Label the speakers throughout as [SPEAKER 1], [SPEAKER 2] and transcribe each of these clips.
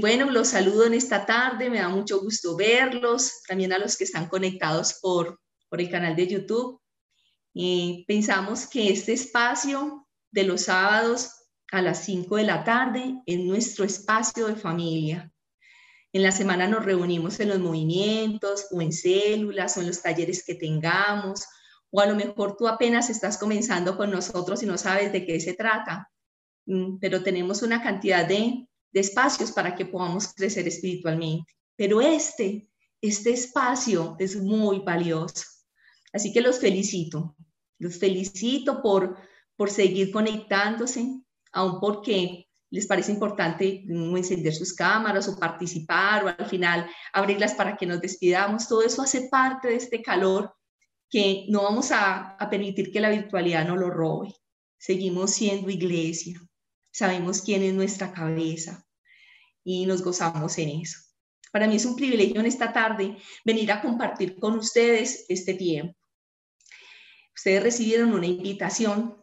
[SPEAKER 1] bueno, los saludo en esta tarde, me da mucho gusto verlos, también a los que están conectados por, por el canal de YouTube. Y pensamos que este espacio de los sábados a las 5 de la tarde es nuestro espacio de familia. En la semana nos reunimos en los movimientos o en células o en los talleres que tengamos, o a lo mejor tú apenas estás comenzando con nosotros y no sabes de qué se trata, mm, pero tenemos una cantidad de, de espacios para que podamos crecer espiritualmente. Pero este, este espacio es muy valioso. Así que los felicito, los felicito por, por seguir conectándose, aun porque les parece importante encender sus cámaras o participar o al final abrirlas para que nos despidamos. Todo eso hace parte de este calor que no vamos a, a permitir que la virtualidad nos lo robe. Seguimos siendo iglesia, sabemos quién es nuestra cabeza y nos gozamos en eso. Para mí es un privilegio en esta tarde venir a compartir con ustedes este tiempo. Ustedes recibieron una invitación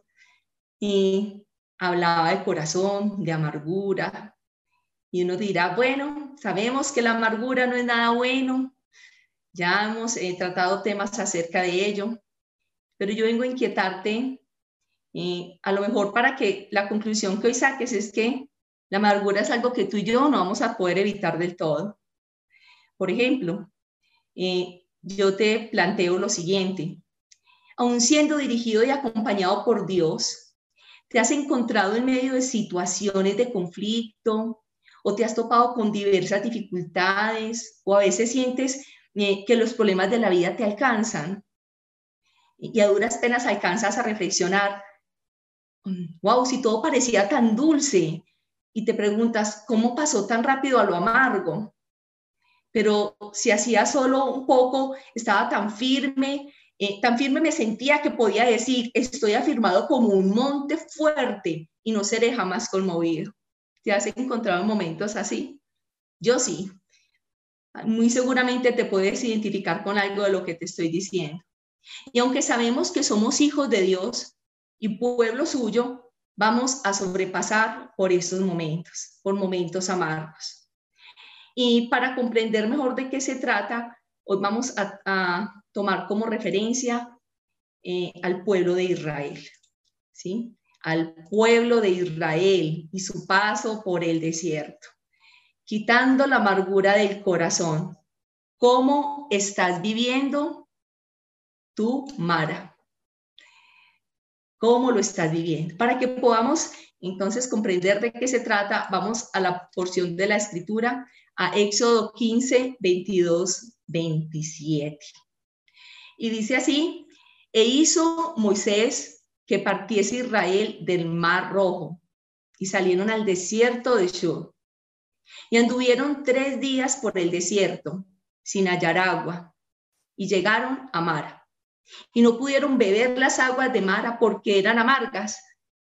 [SPEAKER 1] y hablaba de corazón, de amargura. Y uno dirá, bueno, sabemos que la amargura no es nada bueno, ya hemos eh, tratado temas acerca de ello, pero yo vengo a inquietarte, eh, a lo mejor para que la conclusión que hoy saques es que la amargura es algo que tú y yo no vamos a poder evitar del todo. Por ejemplo, eh, yo te planteo lo siguiente, aun siendo dirigido y acompañado por Dios, ¿Te has encontrado en medio de situaciones de conflicto o te has topado con diversas dificultades o a veces sientes eh, que los problemas de la vida te alcanzan y a duras penas alcanzas a reflexionar, wow, si todo parecía tan dulce y te preguntas, ¿cómo pasó tan rápido a lo amargo? Pero si hacía solo un poco, estaba tan firme eh, tan firme me sentía que podía decir, estoy afirmado como un monte fuerte y no seré jamás conmovido. ¿Te has encontrado en momentos así? Yo sí. Muy seguramente te puedes identificar con algo de lo que te estoy diciendo. Y aunque sabemos que somos hijos de Dios y pueblo suyo, vamos a sobrepasar por esos momentos, por momentos amargos. Y para comprender mejor de qué se trata, hoy vamos a tomar como referencia eh, al pueblo de Israel, ¿sí? Al pueblo de Israel y su paso por el desierto, quitando la amargura del corazón. ¿Cómo estás viviendo tú, Mara? ¿Cómo lo estás viviendo? Para que podamos entonces comprender de qué se trata, vamos a la porción de la escritura, a Éxodo 15, 22, 27. Y dice así, e hizo Moisés que partiese Israel del mar rojo y salieron al desierto de Shur. Y anduvieron tres días por el desierto sin hallar agua y llegaron a Mara. Y no pudieron beber las aguas de Mara porque eran amargas.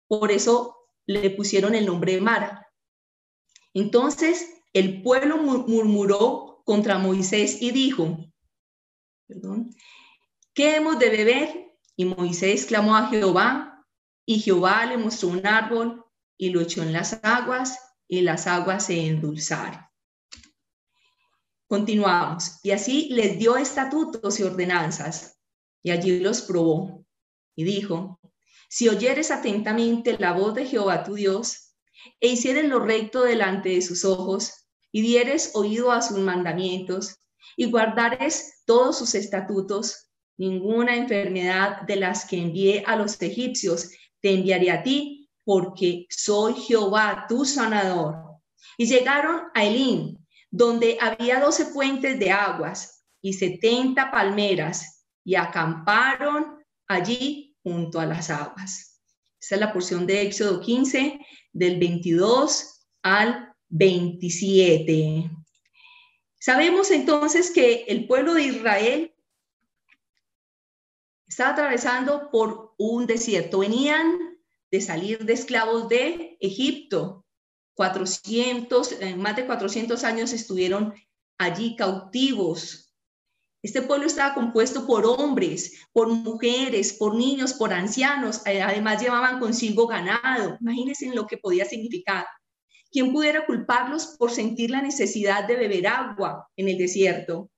[SPEAKER 1] Por eso le pusieron el nombre de Mara. Entonces el pueblo murmuró contra Moisés y dijo, perdón, ¿qué hemos de beber? Y Moisés clamó a Jehová, y Jehová le mostró un árbol y lo echó en las aguas, y las aguas se endulzaron. Continuamos. Y así les dio estatutos y ordenanzas, y allí los probó. Y dijo, si oyeres atentamente la voz de Jehová tu Dios, e hicieres lo recto delante de sus ojos, y dieres oído a sus mandamientos, y guardares todos sus estatutos, ninguna enfermedad de las que envié a los egipcios te enviaré a ti, porque soy Jehová, tu sanador. Y llegaron a Elín, donde había doce puentes de aguas y setenta palmeras, y acamparon allí junto a las aguas. Esa es la porción de Éxodo 15, del 22 al 27. Sabemos entonces que el pueblo de Israel estaba atravesando por un desierto. Venían de salir de esclavos de Egipto. 400, eh, más de 400 años estuvieron allí cautivos. Este pueblo estaba compuesto por hombres, por mujeres, por niños, por ancianos. Eh, además llevaban consigo ganado. Imagínense lo que podía significar. ¿quién pudiera culparlos por sentir la necesidad de beber agua en el desierto?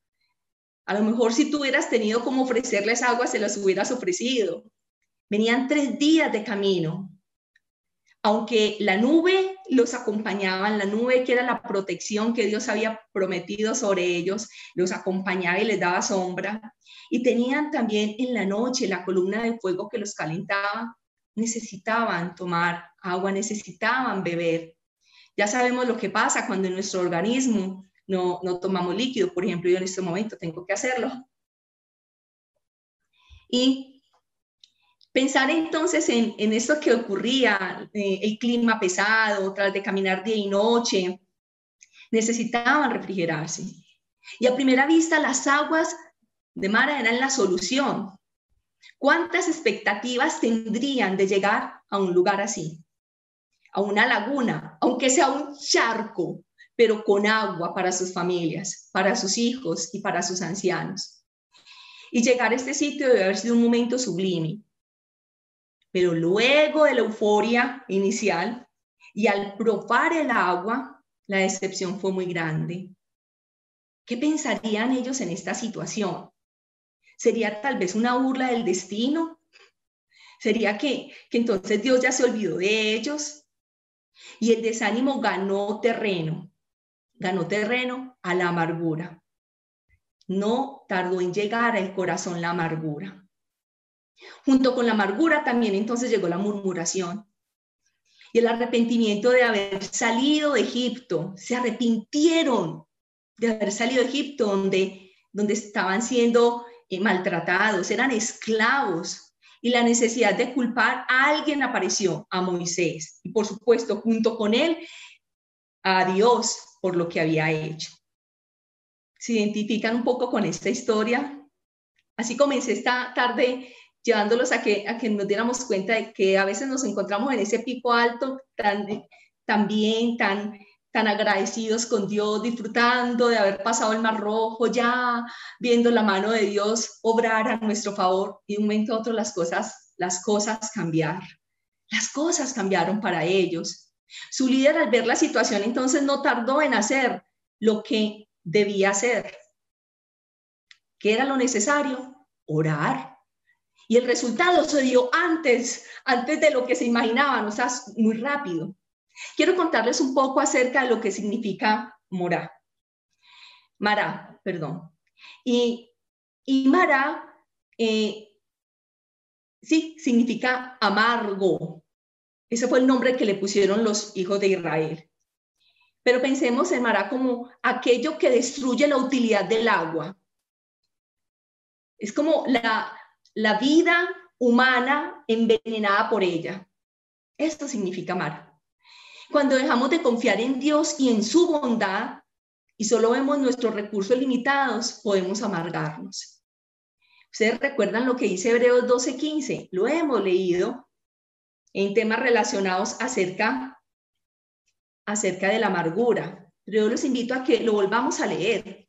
[SPEAKER 1] A lo mejor si tú hubieras tenido como ofrecerles agua, se las hubieras ofrecido. Venían tres días de camino. Aunque la nube los acompañaba, la nube que era la protección que Dios había prometido sobre ellos, los acompañaba y les daba sombra. Y tenían también en la noche la columna de fuego que los calentaba. Necesitaban tomar agua, necesitaban beber. Ya sabemos lo que pasa cuando en nuestro organismo no, no tomamos líquido. Por ejemplo, yo en este momento tengo que hacerlo. Y pensar entonces en, en esto que ocurría, eh, el clima pesado, tras de caminar día y noche, necesitaban refrigerarse. Y a primera vista las aguas de Mara eran la solución. ¿Cuántas expectativas tendrían de llegar a un lugar así? A una laguna, aunque sea un charco, pero con agua para sus familias, para sus hijos y para sus ancianos. Y llegar a este sitio debe haber sido un momento sublime. Pero luego de la euforia inicial y al probar el agua, la decepción fue muy grande. ¿Qué pensarían ellos en esta situación? ¿Sería tal vez una burla del destino? ¿Sería que, entonces Dios ya se olvidó de ellos? Y el desánimo ganó terreno ganó terreno a la amargura. No tardó en llegar al corazón la amargura. Junto con la amargura también entonces llegó la murmuración y el arrepentimiento de haber salido de Egipto. Se arrepintieron de haber salido de Egipto donde, donde estaban siendo eh, maltratados, eran esclavos. Y la necesidad de culpar a alguien apareció, a Moisés. Y por supuesto, junto con él, a Dios, por lo que había hecho. ¿Se identifican un poco con esta historia? Así comencé esta tarde llevándolos a que, a que nos diéramos cuenta de que a veces nos encontramos en ese pico alto tan, tan bien, tan, tan agradecidos con Dios, disfrutando de haber pasado el Mar Rojo, ya viendo la mano de Dios obrar a nuestro favor y de un momento a otro las cosas, las cosas cambiar. Las cosas cambiaron para ellos. Su líder al ver la situación entonces no tardó en hacer lo que debía hacer. ¿Qué era lo necesario? Orar. Y el resultado se dio antes, antes de lo que se imaginaban, o sea, muy rápido. Quiero contarles un poco acerca de lo que significa Morá. Mará, perdón. Y, y Mará, eh, sí, significa amargo, ese fue el nombre que le pusieron los hijos de Israel. Pero pensemos en Mará como aquello que destruye la utilidad del agua. Es como la, la vida humana envenenada por ella. Esto significa Mará. Cuando dejamos de confiar en Dios y en su bondad y solo vemos nuestros recursos limitados, podemos amargarnos. Ustedes recuerdan lo que dice Hebreos 12:15, lo hemos leído en temas relacionados acerca, acerca de la amargura. Pero yo los invito a que lo volvamos a leer,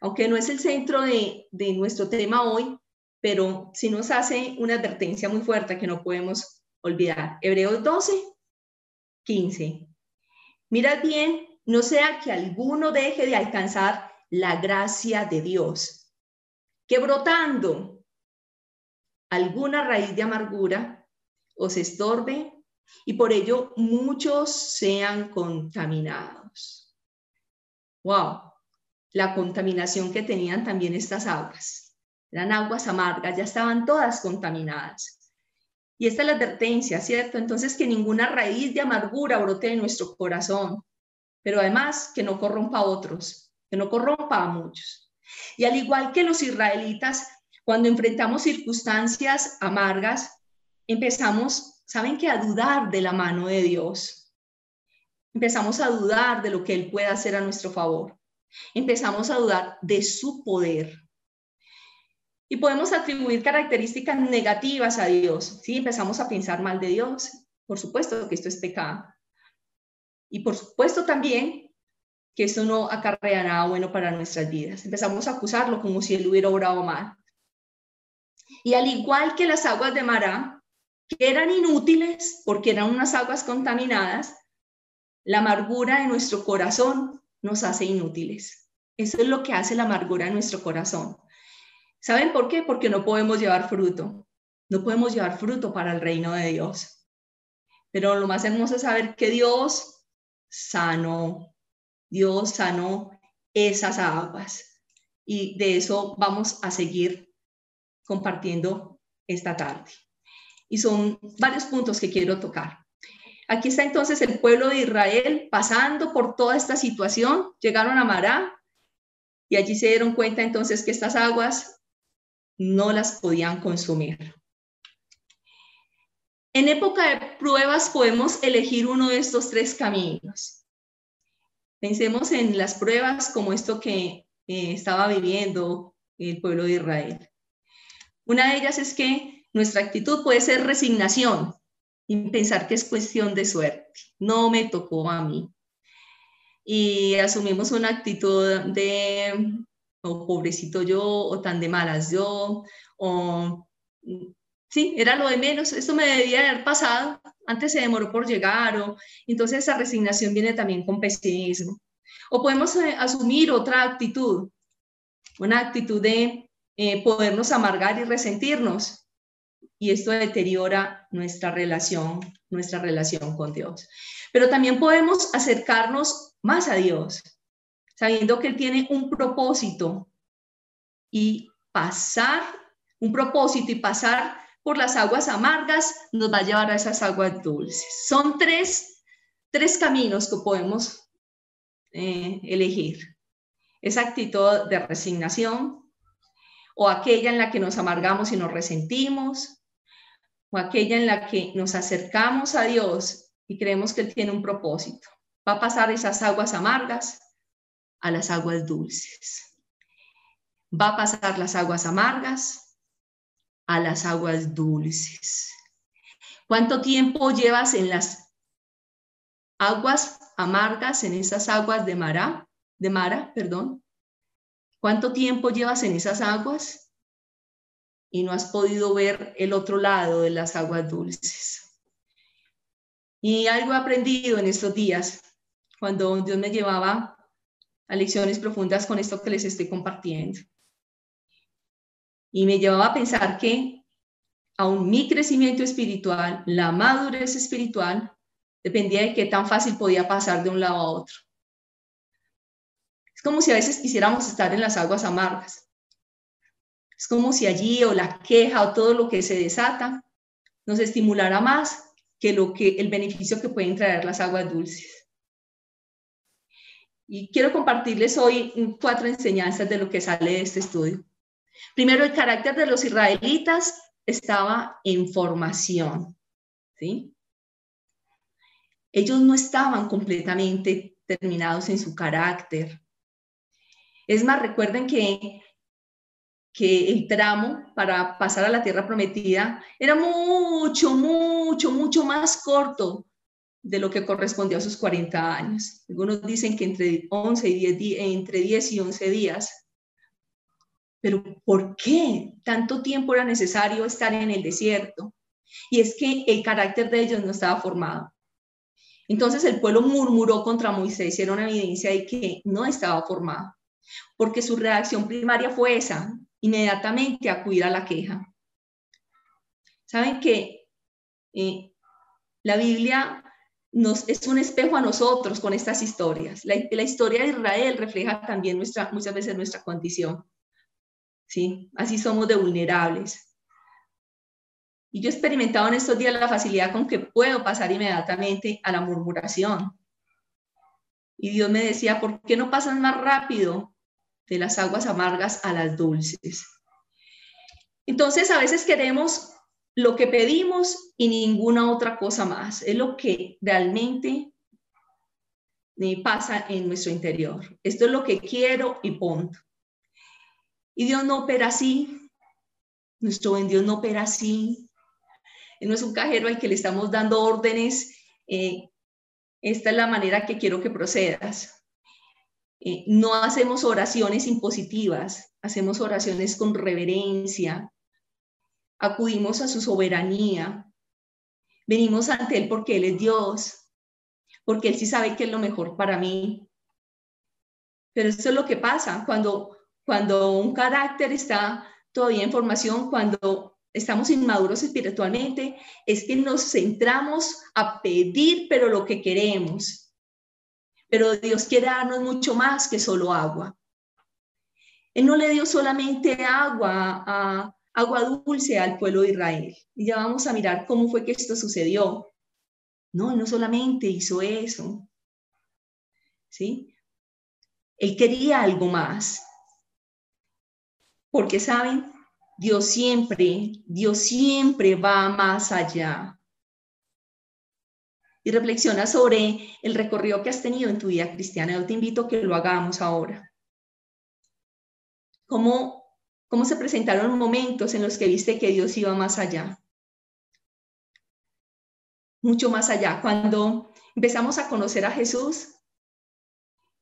[SPEAKER 1] aunque no es el centro de, de nuestro tema hoy, pero sí nos hace una advertencia muy fuerte que no podemos olvidar. Hebreos 12, 15. Mirad bien, no sea que alguno deje de alcanzar la gracia de Dios, que brotando alguna raíz de amargura os estorbe y por ello muchos sean contaminados. Wow, la contaminación que tenían también estas aguas. Eran aguas amargas, ya estaban todas contaminadas. Y esta es la advertencia, ¿cierto? Entonces que ninguna raíz de amargura brote en nuestro corazón, pero además que no corrompa a otros, que no corrompa a muchos. Y al igual que los israelitas, cuando enfrentamos circunstancias amargas, empezamos, ¿saben qué? A dudar de la mano de Dios. Empezamos a dudar de lo que Él puede hacer a nuestro favor. Empezamos a dudar de su poder. Y podemos atribuir características negativas a Dios. Sí, empezamos a pensar mal de Dios. Por supuesto que esto es pecado. Y por supuesto también que esto no acarrea nada bueno para nuestras vidas. Empezamos a acusarlo como si él hubiera obrado mal. Y al igual que las aguas de Mará, que eran inútiles porque eran unas aguas contaminadas, La amargura de nuestro corazón nos hace inútiles. Eso es lo que hace la amargura en nuestro corazón. ¿Saben por qué? Porque no podemos llevar fruto. No podemos llevar fruto para el reino de Dios. Pero lo más hermoso es saber que Dios sanó. Dios sanó esas aguas. Y de eso vamos a seguir compartiendo esta tarde. Y son varios puntos que quiero tocar. Aquí está entonces el pueblo de Israel pasando por toda esta situación, llegaron a Mará y allí se dieron cuenta entonces que estas aguas no las podían consumir. En época de pruebas podemos elegir uno de estos tres caminos. Pensemos en las pruebas como esto que eh, estaba viviendo el pueblo de Israel. Una de ellas es que nuestra actitud puede ser resignación y pensar que es cuestión de suerte. No me tocó a mí. Y asumimos una actitud de, oh, pobrecito yo, o tan de malas yo, o sí, era lo de menos, esto me debía haber pasado, antes se demoró por llegar, o entonces esa resignación viene también con pesimismo. O podemos eh, asumir otra actitud, una actitud de eh, podernos amargar y resentirnos. Y esto deteriora nuestra relación, nuestra relación con Dios. Pero también podemos acercarnos más a Dios, sabiendo que Él tiene un propósito y pasar, un propósito y pasar por las aguas amargas nos va a llevar a esas aguas dulces. Son tres, tres caminos que podemos eh, elegir. Esa actitud de resignación o aquella en la que nos amargamos y nos resentimos o aquella en la que nos acercamos a Dios y creemos que Él tiene un propósito. Va a pasar esas aguas amargas a las aguas dulces. Va a pasar las aguas amargas a las aguas dulces. ¿Cuánto tiempo llevas en las aguas amargas en esas aguas de Mara, de Mara, perdón. ¿Cuánto tiempo llevas en esas aguas? Y no has podido ver el otro lado de las aguas dulces. Y algo he aprendido en estos días, cuando Dios me llevaba a lecciones profundas con esto que les estoy compartiendo. Y me llevaba a pensar que aún mi crecimiento espiritual, la madurez espiritual, Dependía de qué tan fácil podía pasar de un lado a otro. Es como si a veces quisiéramos estar en las aguas amargas. Es como si allí o la queja o todo lo que se desata nos estimulara más que lo que el beneficio que pueden traer las aguas dulces. Y quiero compartirles hoy cuatro enseñanzas de lo que sale de este estudio. Primero, el carácter de los israelitas estaba en formación, ¿sí? Ellos no estaban completamente terminados en su carácter. Es más, recuerden que, que el tramo para pasar a la tierra prometida era mucho, mucho, mucho más corto de lo que correspondió a sus 40 años. Algunos dicen que entre 11 y 10, entre 10 y 11 días. Pero ¿por qué tanto tiempo era necesario estar en el desierto? Y es que el carácter de ellos no estaba formado. Entonces el pueblo murmuró contra Moisés una evidencia de que no estaba formado, porque su reacción primaria fue esa, inmediatamente acudir a la queja. Saben que eh, la Biblia nos, es un espejo a nosotros con estas historias. La, la, historia de Israel refleja también muchas veces nuestra condición. ¿sí? Así somos de vulnerables. Y yo he experimentado en estos días la facilidad con que puedo pasar inmediatamente a la murmuración. Y Dios me decía, ¿por qué no pasas más rápido de las aguas amargas a las dulces? Entonces, a veces queremos lo que pedimos y ninguna otra cosa más. Es lo que realmente pasa en nuestro interior. Esto es lo que quiero y punto. Y Dios no opera así. Nuestro buen Dios no opera así no es un cajero al que le estamos dando órdenes, eh, esta es la manera que quiero que procedas. Eh, no hacemos oraciones impositivas, hacemos oraciones con reverencia, acudimos a su soberanía, venimos ante Él porque Él es Dios, porque Él sí sabe que es lo mejor para mí. Pero eso es lo que pasa cuando, cuando un carácter está todavía en formación, cuando estamos inmaduros espiritualmente, es que nos centramos a pedir, pero lo que queremos. Pero Dios quiere darnos mucho más que solo agua. Él no le dio solamente agua, a, agua dulce al pueblo de Israel. Y ya vamos a mirar cómo fue que esto sucedió. No, no solamente hizo eso. ¿Sí? Él quería algo más. Porque, ¿saben? Dios siempre, Dios siempre va más allá. Y reflexiona sobre el recorrido que has tenido en tu vida cristiana. Yo te invito a que lo hagamos ahora. ¿Cómo, cómo se presentaron momentos en los que viste que Dios iba más allá? mucho más allá. Cuando empezamos a conocer a Jesús,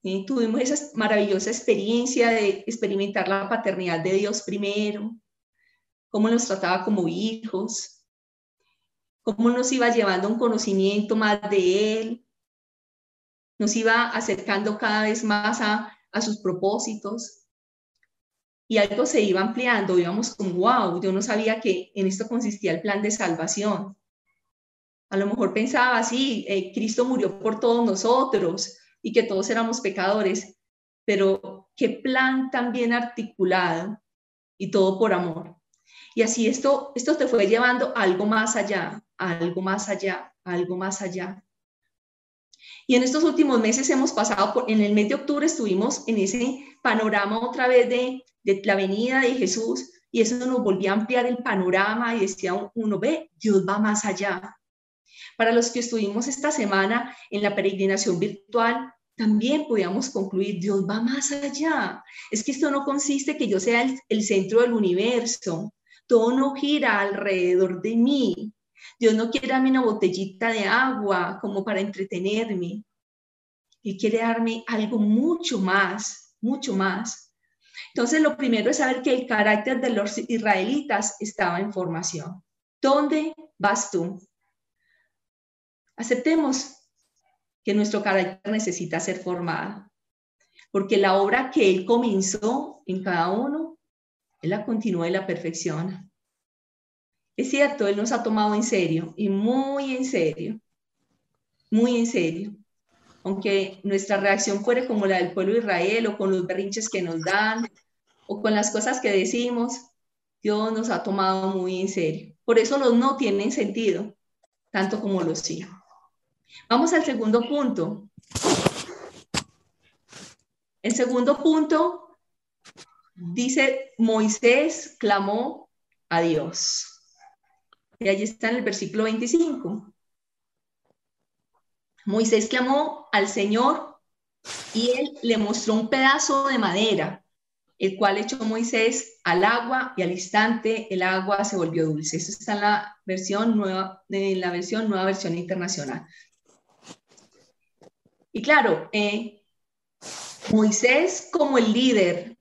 [SPEAKER 1] eh, tuvimos esa maravillosa experiencia de experimentar la paternidad de Dios primero, cómo nos trataba como hijos, cómo nos iba llevando un conocimiento más de Él, nos iba acercando cada vez más a, a sus propósitos. Y algo se iba ampliando, íbamos como, wow, yo no sabía que en esto consistía el plan de salvación. A lo mejor pensaba, sí, eh, Cristo murió por todos nosotros y que todos éramos pecadores, pero qué plan tan bien articulado y todo por amor. Y así esto, esto te fue llevando algo más allá, algo más allá, algo más allá. Y en estos últimos meses hemos pasado, por, en el mes de octubre estuvimos en ese panorama otra vez de, la venida de Jesús y eso nos volvía a ampliar el panorama y decía uno, ve, Dios va más allá. Para los que estuvimos esta semana en la peregrinación virtual, también podíamos concluir, Dios va más allá. Es que esto no consiste que yo sea el, centro del universo. Todo no gira alrededor de mí. Dios no quiere darme una botellita de agua como para entretenerme. Él quiere darme algo mucho más, mucho más. Entonces, lo primero es saber que el carácter de los israelitas estaba en formación. ¿Dónde vas tú? Aceptemos que nuestro carácter necesita ser formado, porque la obra que Él comenzó en cada uno, Él la continúa y la perfecciona. Es cierto, Él nos ha tomado en serio, y muy en serio, muy en serio. Aunque nuestra reacción fuera como la del pueblo de Israel, o con los berrinches que nos dan, o con las cosas que decimos, Dios nos ha tomado muy en serio. Por eso los no tienen sentido, tanto como los sí. Vamos al segundo punto. El segundo punto dice, Moisés clamó a Dios. Y allí está en el versículo 25. Moisés clamó al Señor y él le mostró un pedazo de madera, el cual echó Moisés al agua y al instante el agua se volvió dulce. Eso está en la versión nueva, en la versión nueva versión internacional. Y claro, eh, Moisés como el líder,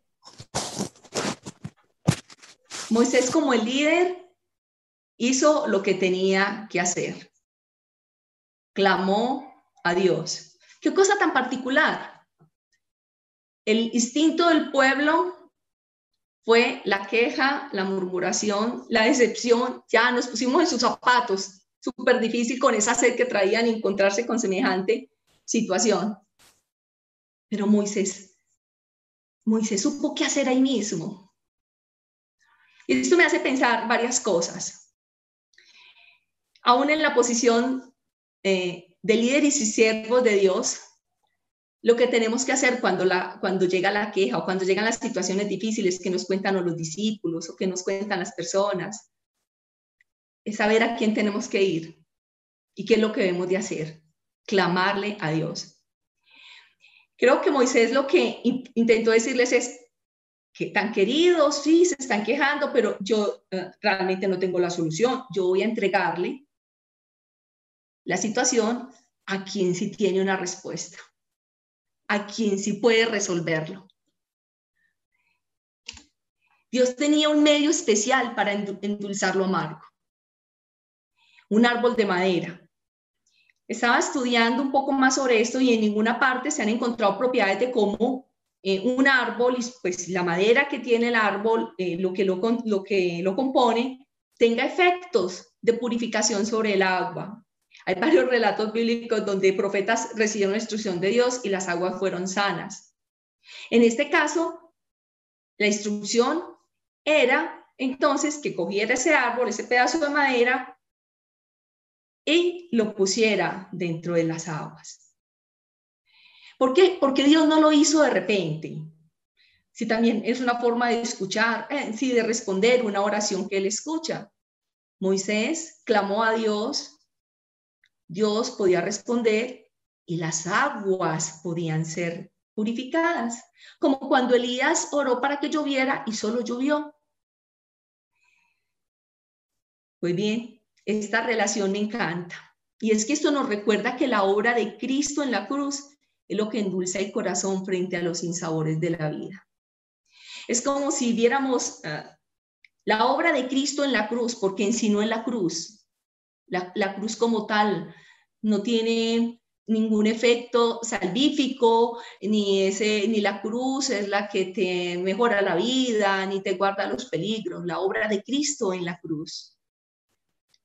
[SPEAKER 1] Moisés como el líder hizo lo que tenía que hacer. Clamó a Dios. ¿Qué cosa tan particular? El instinto del pueblo fue la queja, la murmuración, la decepción. Ya nos pusimos en sus zapatos. Súper difícil con esa sed que traían encontrarse con semejante situación. Pero Moisés, Moisés supo qué hacer ahí mismo. Y esto me hace pensar varias cosas. Aún en la posición eh, de líderes y siervos de Dios, lo que tenemos que hacer cuando, llega la queja o cuando llegan las situaciones difíciles que nos cuentan los discípulos o que nos cuentan las personas, es saber a quién tenemos que ir y qué es lo que debemos de hacer clamarle a Dios. Creo que Moisés lo que intentó decirles es que tan queridos, sí, se están quejando, pero yo eh, realmente no tengo la solución. Yo voy a entregarle la situación a quien sí tiene una respuesta, a quien sí puede resolverlo. Dios tenía un medio especial para endulzar lo amargo, un árbol de madera estaba estudiando un poco más sobre esto y en ninguna parte se han encontrado propiedades de cómo eh, un árbol, pues la madera que tiene el árbol, eh, lo, que lo, lo que lo compone, tenga efectos de purificación sobre el agua. Hay varios relatos bíblicos donde profetas recibieron la instrucción de Dios y las aguas fueron sanas. En este caso, la instrucción era entonces que cogiera ese árbol, ese pedazo de madera y lo pusiera dentro de las aguas. ¿Por qué? Porque Dios no lo hizo de repente. Si también es una forma de escuchar, eh, sí, de responder una oración que él escucha. Moisés clamó a Dios, Dios podía responder y las aguas podían ser purificadas, como cuando Elías oró para que lloviera y solo llovió. Pues bien, esta relación me encanta. Y es que esto nos recuerda que la obra de Cristo en la cruz es lo que endulza el corazón frente a los insabores de la vida. Es como si viéramos ah, la obra de Cristo en la cruz, porque en sí no es la cruz. La, cruz como tal no tiene ningún efecto salvífico, ni, ese, ni la cruz es la que te mejora la vida, ni te guarda los peligros, la obra de Cristo en la cruz.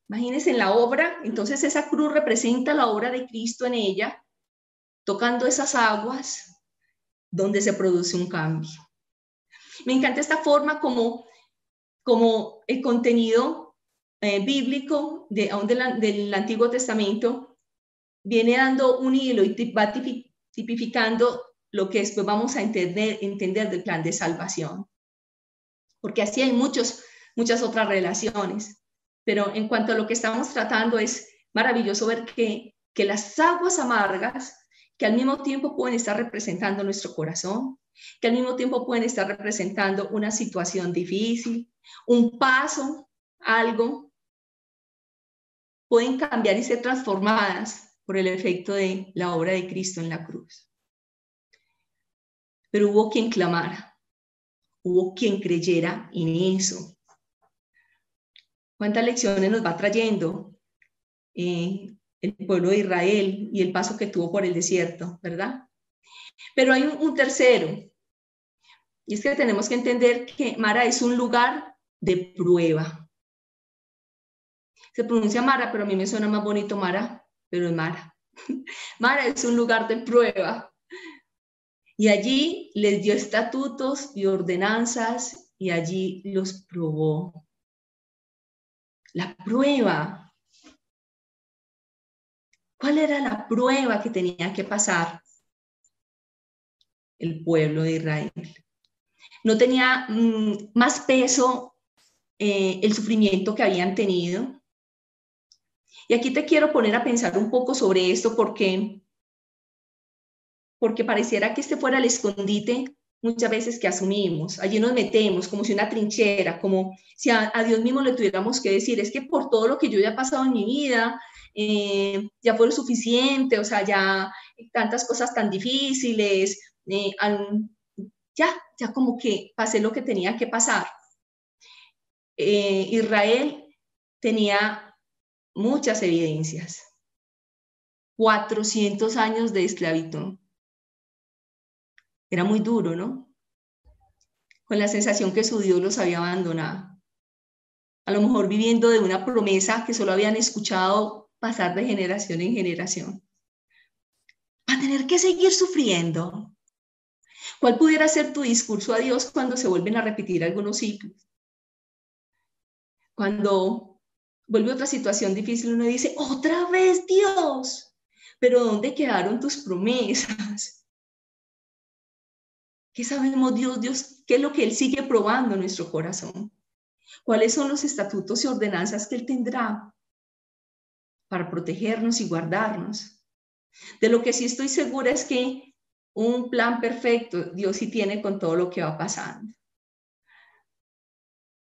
[SPEAKER 1] Imagínense en la obra, entonces esa cruz representa la obra de Cristo en ella, tocando esas aguas donde se produce un cambio. Me encanta esta forma como, como el contenido eh, bíblico de, del Antiguo Testamento viene dando un hilo y va tipificando lo que después vamos a entender, entender del plan de salvación. Porque así hay muchos, muchas otras relaciones. Pero en cuanto a lo que estamos tratando, es maravilloso ver que, que las aguas amargas, que al mismo tiempo pueden estar representando nuestro corazón, que al mismo tiempo pueden estar representando una situación difícil, un paso, algo, pueden cambiar y ser transformadas por el efecto de la obra de Cristo en la cruz. Pero hubo quien clamara, hubo quien creyera en eso, cuántas lecciones nos va trayendo eh, el pueblo de Israel y el paso que tuvo por el desierto, ¿verdad? Pero hay un, tercero, y es que tenemos que entender que Mara es un lugar de prueba. Se pronuncia Mara, pero a mí me suena más bonito Mara, pero es Mara. Mara es un lugar de prueba. Y allí les dio estatutos y ordenanzas y allí los probó la prueba. ¿Cuál era la prueba que tenía que pasar el pueblo de Israel? No tenía mm, más peso eh, el sufrimiento que habían tenido. Y aquí te quiero poner a pensar un poco sobre esto porque porque pareciera que este fuera el escondite muchas veces que asumimos, allí nos metemos como si una trinchera, como si a, Dios mismo le tuviéramos que decir, es que por todo lo que yo ya he pasado en mi vida, eh, ya fue lo suficiente, o sea, ya tantas cosas tan difíciles, eh, ya, ya como que pasé lo que tenía que pasar. Eh, Israel tenía muchas evidencias, 400 años de esclavitud era muy duro, ¿no? Con la sensación que su Dios los había abandonado. A lo mejor viviendo de una promesa que solo habían escuchado pasar de generación en generación. Va a tener que seguir sufriendo. ¿Cuál pudiera ser tu discurso a Dios cuando se vuelven a repetir algunos ciclos? Cuando vuelve otra situación difícil, uno dice, otra vez Dios, pero ¿dónde quedaron tus promesas? ¿Qué sabemos Dios, Dios? ¿Qué es lo que Él sigue probando en nuestro corazón? ¿Cuáles son los estatutos y ordenanzas que Él tendrá para protegernos y guardarnos? De lo que sí estoy segura es que un plan perfecto Dios sí tiene con todo lo que va pasando.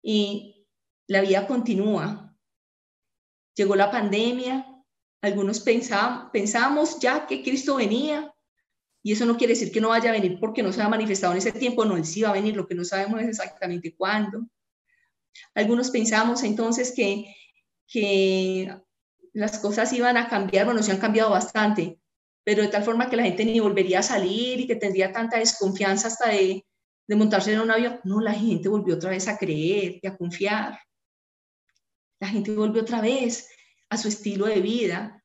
[SPEAKER 1] Y la vida continúa. Llegó la pandemia, algunos pensamos, pensamos ya que Cristo venía, y eso no quiere decir que no vaya a venir porque no se ha manifestado en ese tiempo, no, él sí va a venir, lo que no sabemos es exactamente cuándo. Algunos pensamos entonces que, las cosas iban a cambiar, bueno, se han cambiado bastante, pero de tal forma que la gente ni volvería a salir y que tendría tanta desconfianza hasta de montarse en un avión. No, la gente volvió otra vez a creer y a confiar. La gente volvió otra vez a su estilo de vida.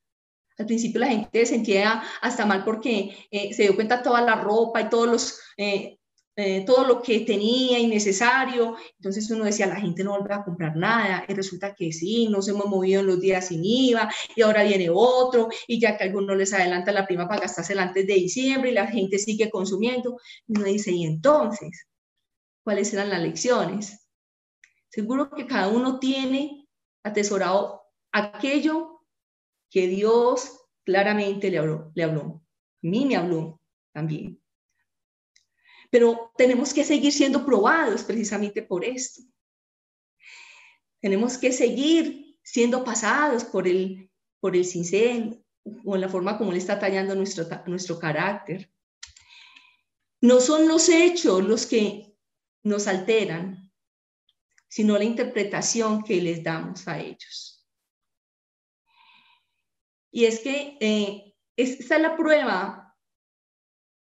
[SPEAKER 1] Al principio la gente se sentía hasta mal porque eh, se dio cuenta toda la ropa y todos los, eh, eh, todo lo que tenía innecesario. Entonces uno decía, la gente no vuelve a comprar nada. Y resulta que sí, nos hemos movido en los días sin IVA y ahora viene otro. Y ya que alguno les adelanta la prima para gastársela antes de diciembre y la gente sigue consumiendo. Y uno dice, ¿y entonces? ¿Cuáles eran las lecciones? Seguro que cada uno tiene atesorado aquello que Dios claramente le habló. Le habló. A mí me habló también pero tenemos que seguir siendo probados precisamente por esto. Tenemos que seguir siendo pasados por el, por el cincel o la forma como le está tallando nuestro, nuestro carácter. No son los hechos los que nos alteran, sino la interpretación que les damos a ellos. Y es que eh, esta es la prueba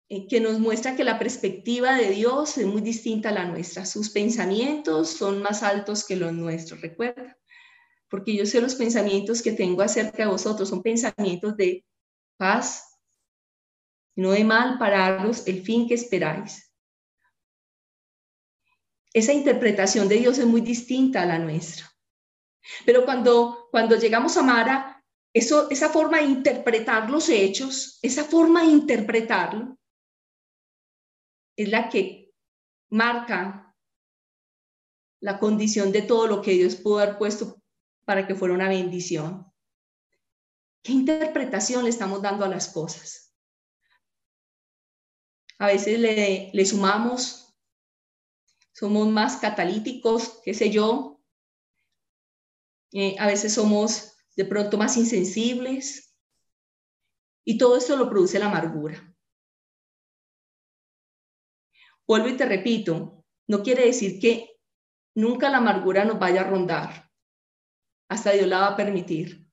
[SPEAKER 1] eh, que nos muestra que la perspectiva de Dios es muy distinta a la nuestra. Sus pensamientos son más altos que los nuestros, recuerda. Porque yo sé los pensamientos que tengo acerca de vosotros, son pensamientos de paz, no de mal para daros el fin que esperáis. Esa interpretación de Dios es muy distinta a la nuestra. Pero cuando, cuando llegamos a Mara, eso, esa forma de interpretar los hechos, esa forma de interpretarlo, es la que marca la condición de todo lo que Dios pudo haber puesto para que fuera una bendición. ¿Qué interpretación le estamos dando a las cosas? A veces le, le sumamos, somos más catalíticos, qué sé yo. Eh, a veces somos de pronto más insensibles. Y todo esto lo produce la amargura. Vuelvo y te repito, no quiere decir que nunca la amargura nos vaya a rondar. Hasta Dios la va a permitir.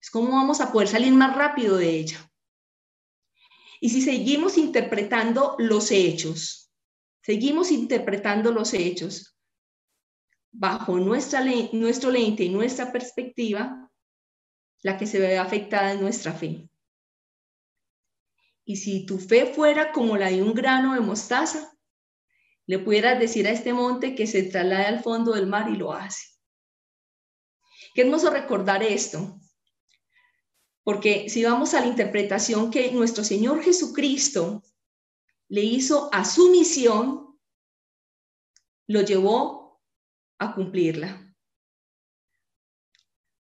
[SPEAKER 1] Es como vamos a poder salir más rápido de ella. Y si seguimos interpretando los hechos, seguimos interpretando los hechos bajo nuestra, nuestro lente y nuestra perspectiva, la que se ve afectada es nuestra fe. Y si tu fe fuera como la de un grano de mostaza, le pudieras decir a este monte que se traslade al fondo del mar y lo hace. Qué hermoso recordar esto, porque si vamos a la interpretación que nuestro Señor Jesucristo le hizo a su misión, lo llevó a cumplirla.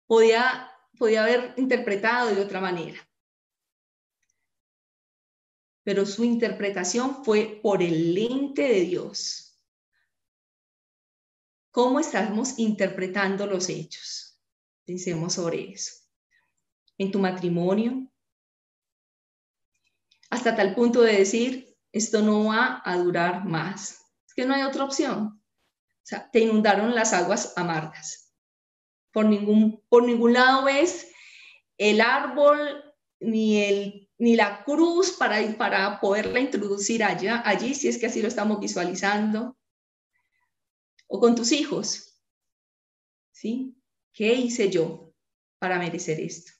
[SPEAKER 1] Podía, podía haber interpretado de otra manera pero su interpretación fue por el lente de Dios. ¿Cómo estamos interpretando los hechos? Pensemos sobre eso. En tu matrimonio, hasta tal punto de decir, esto no va a durar más. Es que no hay otra opción. O sea, te inundaron las aguas amargas. Por ningún, por ningún lado ves el árbol ni el ni la cruz para, para poderla introducir allá, allí, si es que así lo estamos visualizando, o con tus hijos. ¿Sí? ¿Qué hice yo para merecer esto?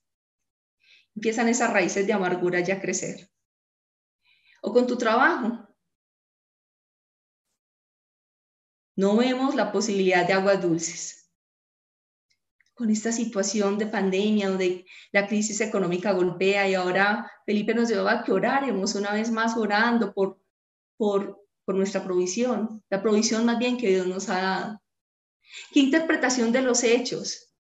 [SPEAKER 1] Empiezan esas raíces de amargura ya a crecer. O con tu trabajo. No vemos la posibilidad de aguas dulces con esta situación de pandemia, donde la crisis económica golpea y ahora Felipe nos lleva a que oraremos una vez más orando por, por, por nuestra provisión, la provisión más bien que Dios nos ha dado. ¿Qué interpretación de los hechos?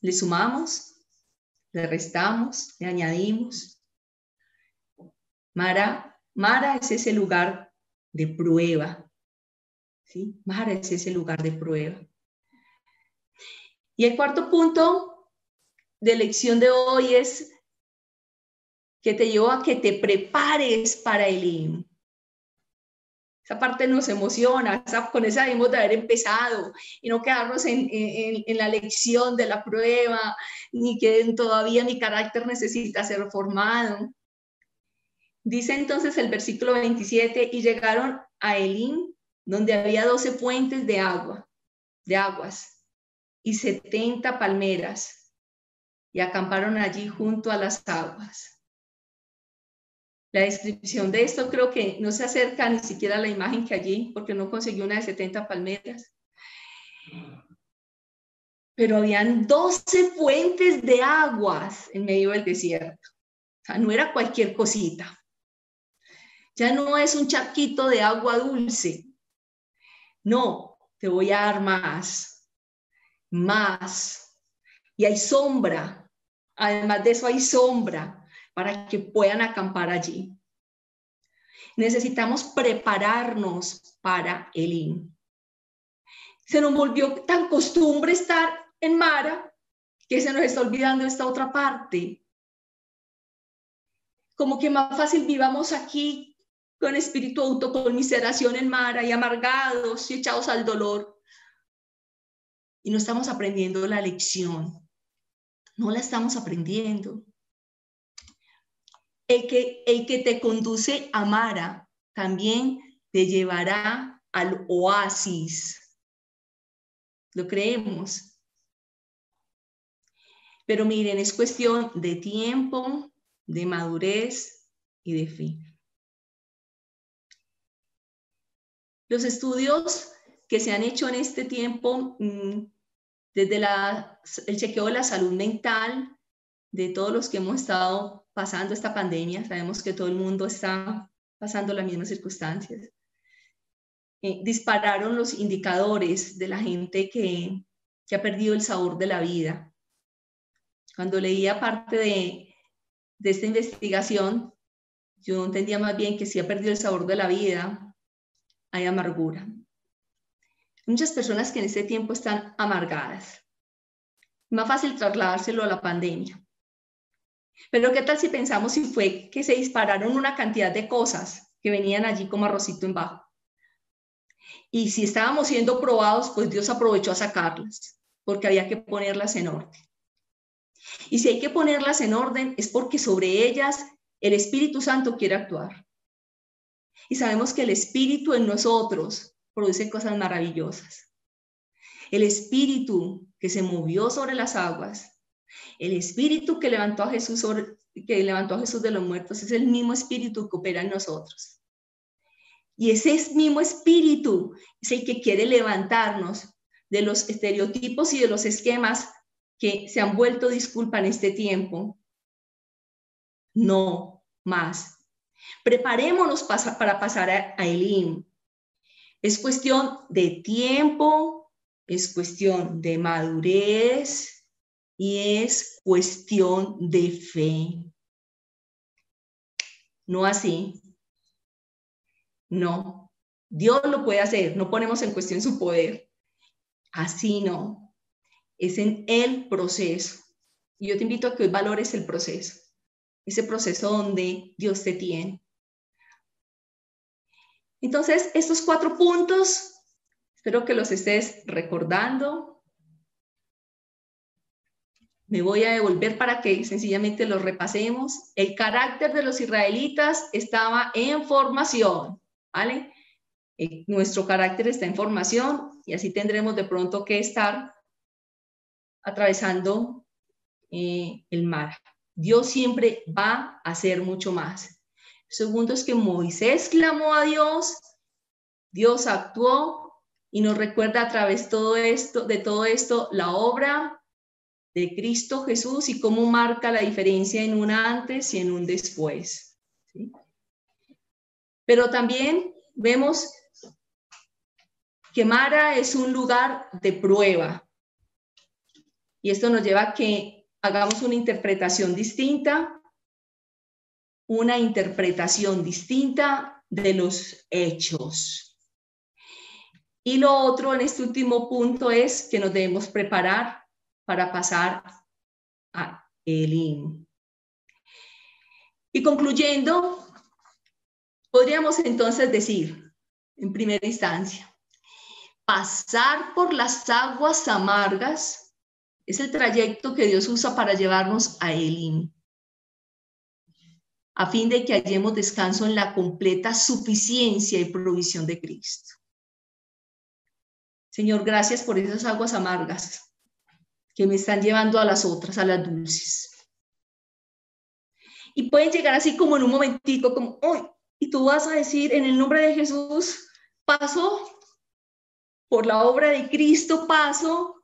[SPEAKER 1] ¿Le sumamos? ¿Le restamos? ¿Le añadimos? Mara, Mara es ese lugar de prueba. ¿sí? Mara es ese lugar de prueba. Y el cuarto punto de lección de hoy es que te llevo a que te prepares para el Esa parte nos emociona, con esa debemos de haber empezado y no quedarnos en, en, la lección de la prueba, ni que todavía mi carácter necesita ser formado. Dice entonces el versículo 27, y llegaron a Elín, donde había 12 fuentes de agua, de aguas, y 70 palmeras, y acamparon allí junto a las aguas. La descripción de esto creo que no se acerca ni siquiera a la imagen que allí, porque no consiguió una de 70 palmeras. Pero habían 12 fuentes de aguas en medio del desierto. O sea, no era cualquier cosita. Ya no es un chaquito de agua dulce. No, te voy a dar más, más. Y hay sombra. Además de eso hay sombra para que puedan acampar allí. Necesitamos prepararnos para el IN. Se nos volvió tan costumbre estar en Mara que se nos está olvidando esta otra parte. Como que más fácil vivamos aquí con espíritu autoconmiseración en Mara y amargados y echados al dolor. Y no estamos aprendiendo la lección. No la estamos aprendiendo. El que, el que te conduce a Mara también te llevará al oasis. Lo creemos. Pero miren, es cuestión de tiempo, de madurez y de fe. Los estudios que se han hecho en este tiempo, mm, desde el chequeo de la salud mental, de todos los que hemos estado pasando esta pandemia, sabemos que todo el mundo está pasando las mismas circunstancias. Eh, dispararon los indicadores de la gente que, ha perdido el sabor de la vida. Cuando leía parte de, de esta investigación, yo entendía más bien que si ha perdido el sabor de la vida, hay amargura. muchas personas que en este tiempo están amargadas. Más fácil trasladárselo a la pandemia. Pero ¿qué tal si pensamos si fue que se dispararon una cantidad de cosas que venían allí como arrocito en bajo? Y si estábamos siendo probados, pues Dios aprovechó a sacarlas, porque había que ponerlas en orden. Y si hay que ponerlas en orden, es porque sobre ellas el Espíritu Santo quiere actuar. Y sabemos que el Espíritu en nosotros produce cosas maravillosas. El Espíritu que se movió sobre las aguas el espíritu que levantó a Jesús, que levantó a Jesús de los muertos es el mismo espíritu que opera en nosotros. Y ese mismo espíritu es el que quiere levantarnos de los estereotipos y de los esquemas que se han vuelto disculpa en este tiempo. No más. Preparémonos para pasar a, Elim. Es cuestión de tiempo, es cuestión de madurez, y es cuestión de fe. No así. No. Dios lo puede hacer, no ponemos en cuestión su poder. Así no. Es en el proceso. Y yo te invito a que valores el proceso. Ese proceso donde Dios te tiene. Entonces, estos cuatro puntos, espero que los estés recordando, me voy a devolver para que sencillamente lo repasemos. El carácter de los israelitas estaba en formación, ¿vale? Eh, nuestro carácter está en formación y así tendremos de pronto que estar atravesando eh, el mar. Dios siempre va a hacer mucho más. Segundo es que Moisés clamó a Dios, Dios actuó y nos recuerda a través todo esto, de todo esto la obra de Cristo Jesús y cómo marca la diferencia en un antes y en un después. Pero también vemos que Mara es un lugar de prueba. Y esto nos lleva a que hagamos una interpretación distinta, una interpretación distinta de los hechos. Y lo otro en este último punto es que nos debemos preparar para pasar a Elim. Y concluyendo, podríamos entonces decir, en primera instancia. Pasar por las aguas amargas es el trayecto que Dios usa para llevarnos a Elim, a fin de que hallemos descanso en la completa suficiencia y provisión de Cristo. Señor, gracias por esas aguas amargas que me están llevando a las otras, a las dulces. Y pueden llegar así como en un momentico, como, hoy, y tú vas a decir, en el nombre de Jesús, paso por la obra de Cristo, paso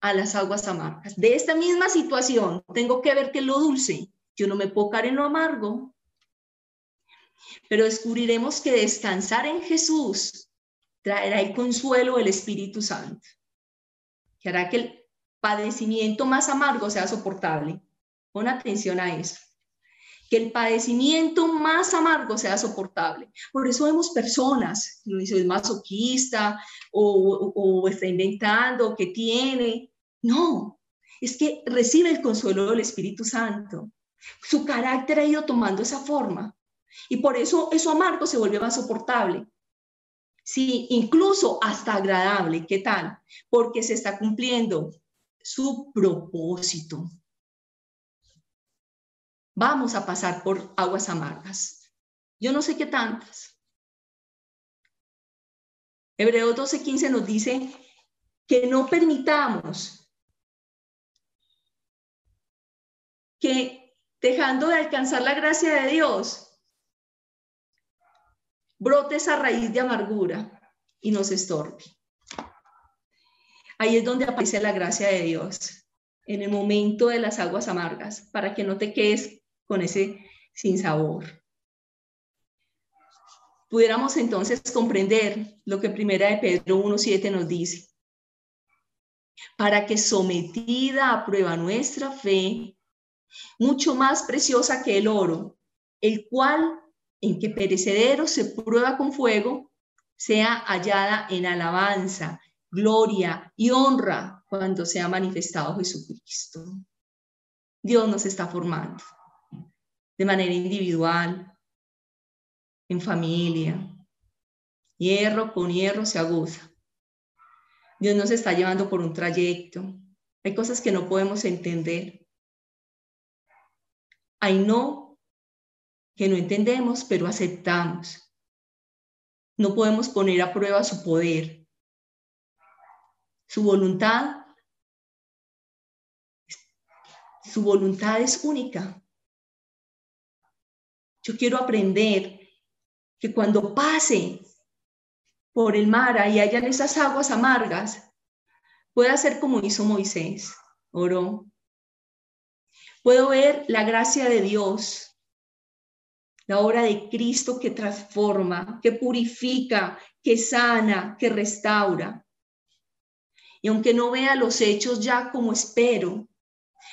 [SPEAKER 1] a las aguas amargas. De esta misma situación, tengo que ver que lo dulce, yo no me puedo caer en lo amargo. Pero descubriremos que descansar en Jesús traerá el consuelo del Espíritu Santo, que hará que el padecimiento más amargo sea soportable. Pon atención a eso que el padecimiento más amargo sea soportable. Por eso vemos personas, no dice es masoquista o, o está inventando, que tiene. No, es que recibe el consuelo del Espíritu Santo. Su carácter ha ido tomando esa forma y por eso eso amargo se vuelve más soportable. Sí, incluso hasta agradable. ¿Qué tal? Porque se está cumpliendo su propósito vamos a pasar por aguas amargas. Yo no sé qué tantas. Hebreos 12:15 nos dice que no permitamos que dejando de alcanzar la gracia de Dios, brote esa raíz de amargura y nos estorbe. Ahí es donde aparece la gracia de Dios, en el momento de las aguas amargas, para que no te quedes con ese sin sabor. Pudiéramos entonces comprender lo que Primera de Pedro 1.7 nos dice. Para que sometida a prueba nuestra fe, mucho más preciosa que el oro, el cual en que perecedero se prueba con fuego, sea hallada en alabanza, gloria y honra cuando sea manifestado Jesucristo. Dios nos está formando de manera individual, en familia. Hierro con hierro se aguza. Dios nos está llevando por un trayecto. Hay cosas que no podemos entender. Hay no que no entendemos, pero aceptamos. No podemos poner a prueba su poder. Su voluntad, su voluntad es única. Yo quiero aprender que cuando pase por el mar y hayan esas aguas amargas, pueda ser como hizo Moisés, oró. Puedo ver la gracia de Dios, la obra de Cristo que transforma, que purifica, que sana, que restaura. Y aunque no vea los hechos ya como espero,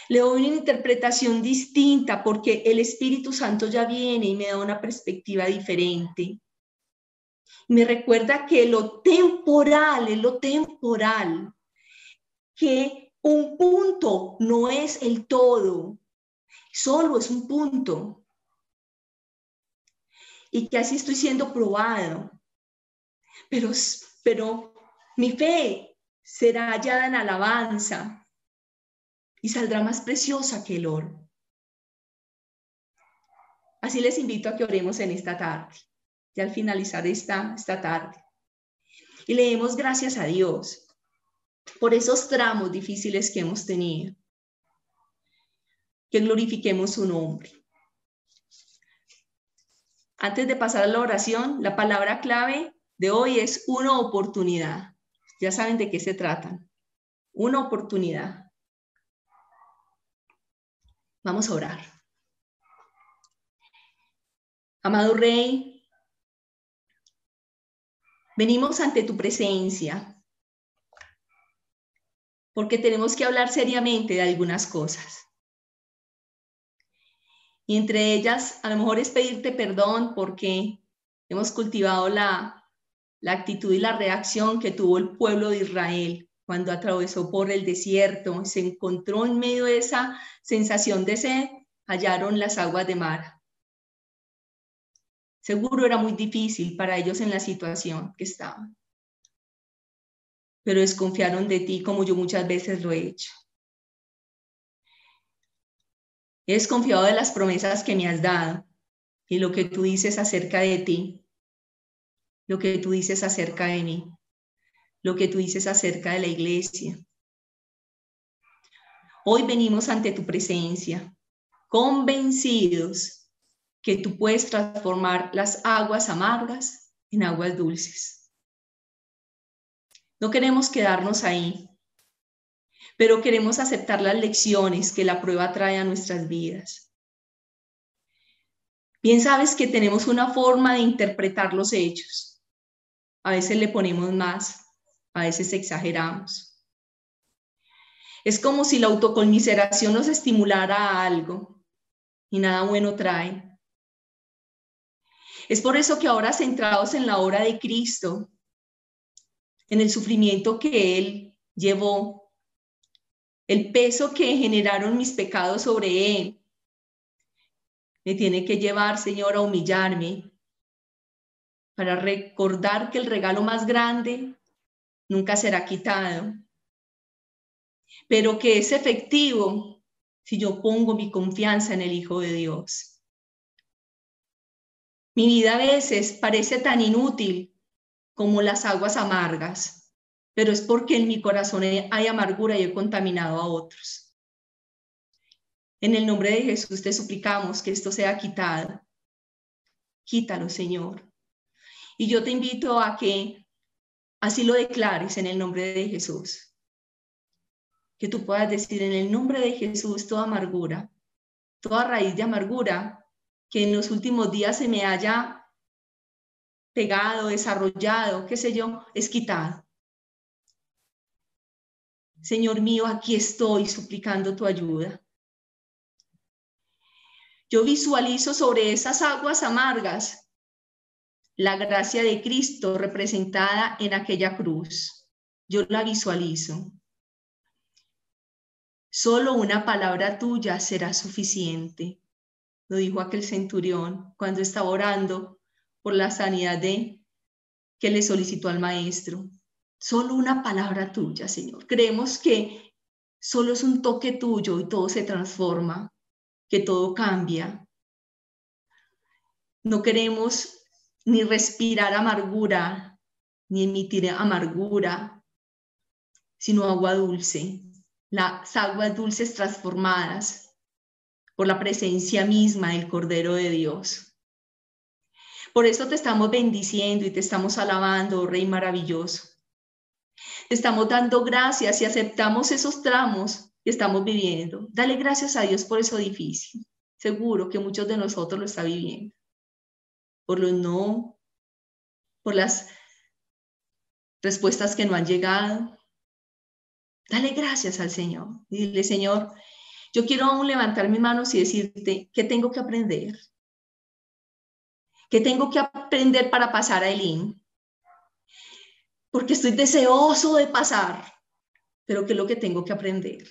[SPEAKER 1] le doy una interpretación distinta porque el Espíritu Santo ya viene y me da una perspectiva diferente. Me recuerda que lo temporal es lo temporal, que un punto no es el todo, solo es un punto. Y que así estoy siendo probado. Pero, pero mi fe será hallada en alabanza, y saldrá más preciosa que el oro. Así les invito a que oremos en esta tarde, y al finalizar esta, esta tarde. Y le demos gracias a Dios por esos tramos difíciles que hemos tenido. Que glorifiquemos su nombre. Antes de pasar a la oración, la palabra clave de hoy es una oportunidad. Ya saben de qué se trata. Una oportunidad. Vamos a orar. Amado Rey, venimos ante tu presencia porque tenemos que hablar seriamente de algunas cosas. Y entre ellas, a lo mejor es pedirte perdón porque hemos cultivado la, la actitud y la reacción que tuvo el pueblo de Israel cuando atravesó por el desierto, se encontró en medio de esa sensación de sed, hallaron las aguas de mar. Seguro era muy difícil para ellos en la situación que estaban. Pero desconfiaron de ti como yo muchas veces lo he hecho. He desconfiado de las promesas que me has dado y lo que tú dices acerca de ti, lo que tú dices acerca de mí, lo que tú dices acerca de la iglesia. Hoy venimos ante tu presencia, convencidos que tú puedes transformar las aguas amargas en aguas dulces. No queremos quedarnos ahí, pero queremos aceptar las lecciones que la prueba trae a nuestras vidas. Bien sabes que tenemos una forma de interpretar los hechos. A veces le ponemos más, a veces exageramos. Es como si la autoconmiseración nos estimulara a algo y nada bueno trae. Es por eso que ahora centrados en la obra de Cristo, en el sufrimiento que Él llevó el peso que generaron mis pecados sobre Él. Me tiene que llevar, Señor, a humillarme para recordar que el regalo más grande nunca será quitado, pero que es efectivo si yo pongo mi confianza en el Hijo de Dios. Mi vida a veces parece tan inútil como las aguas amargas pero es porque en mi corazón hay amargura y he contaminado a otros. En el nombre de Jesús te suplicamos que esto sea quitado. Quítalo, Señor. Y yo te invito a que así lo declares en el nombre de Jesús. Que tú puedas decir en el nombre de Jesús toda amargura, toda raíz de amargura que en los últimos días se me haya pegado, desarrollado, qué sé yo, es quitado. Señor mío, aquí estoy suplicando tu ayuda. Yo visualizo sobre esas aguas amargas la gracia de Cristo representada en aquella cruz. Yo la visualizo. Solo una palabra tuya será suficiente, lo dijo aquel centurión cuando estaba orando por la sanidad de que le solicitó al maestro. Solo una palabra tuya, Señor. Creemos que solo es un toque tuyo y todo se transforma, que todo cambia. No queremos ni respirar amargura, ni emitir amargura, sino agua dulce, las aguas dulces transformadas por la presencia misma del Cordero de Dios. Por eso te estamos bendiciendo y te estamos alabando, oh Rey maravilloso estamos dando gracias y aceptamos esos tramos que estamos viviendo. Dale gracias a Dios por eso difícil. Seguro que muchos de nosotros lo están viviendo. Por los no, por las respuestas que no han llegado. Dale gracias al Señor. dile, Señor, yo quiero aún levantar mis manos y decirte que tengo que aprender. Que tengo que aprender para pasar a Elín porque estoy deseoso de pasar, pero ¿qué es lo que tengo que aprender?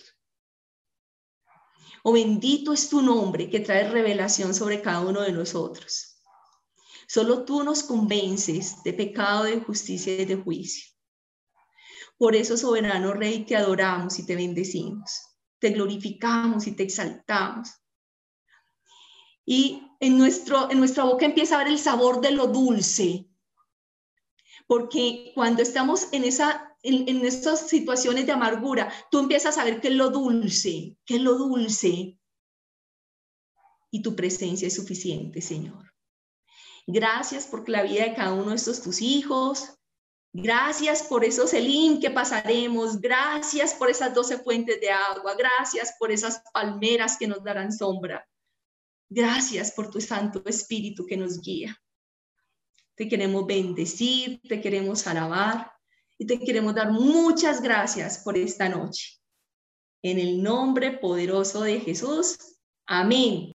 [SPEAKER 1] Oh, bendito es tu nombre que trae revelación sobre cada uno de nosotros. Solo tú nos convences de pecado, de justicia y de juicio. Por eso, soberano Rey, te adoramos y te bendecimos. Te glorificamos y te exaltamos. Y en, nuestro, en nuestra boca empieza a ver el sabor de lo dulce, porque cuando estamos en, esa, en, estas situaciones de amargura, tú empiezas a ver qué es lo dulce, qué es lo dulce. Y tu presencia es suficiente, Señor. Gracias por la vida de cada uno de estos tus hijos. Gracias por esos elín que pasaremos. Gracias por esas doce fuentes de agua. Gracias por esas palmeras que nos darán sombra. Gracias por tu Santo Espíritu que nos guía. Te queremos bendecir, te queremos alabar y te queremos dar muchas gracias por esta noche. En el nombre poderoso de Jesús. Amén.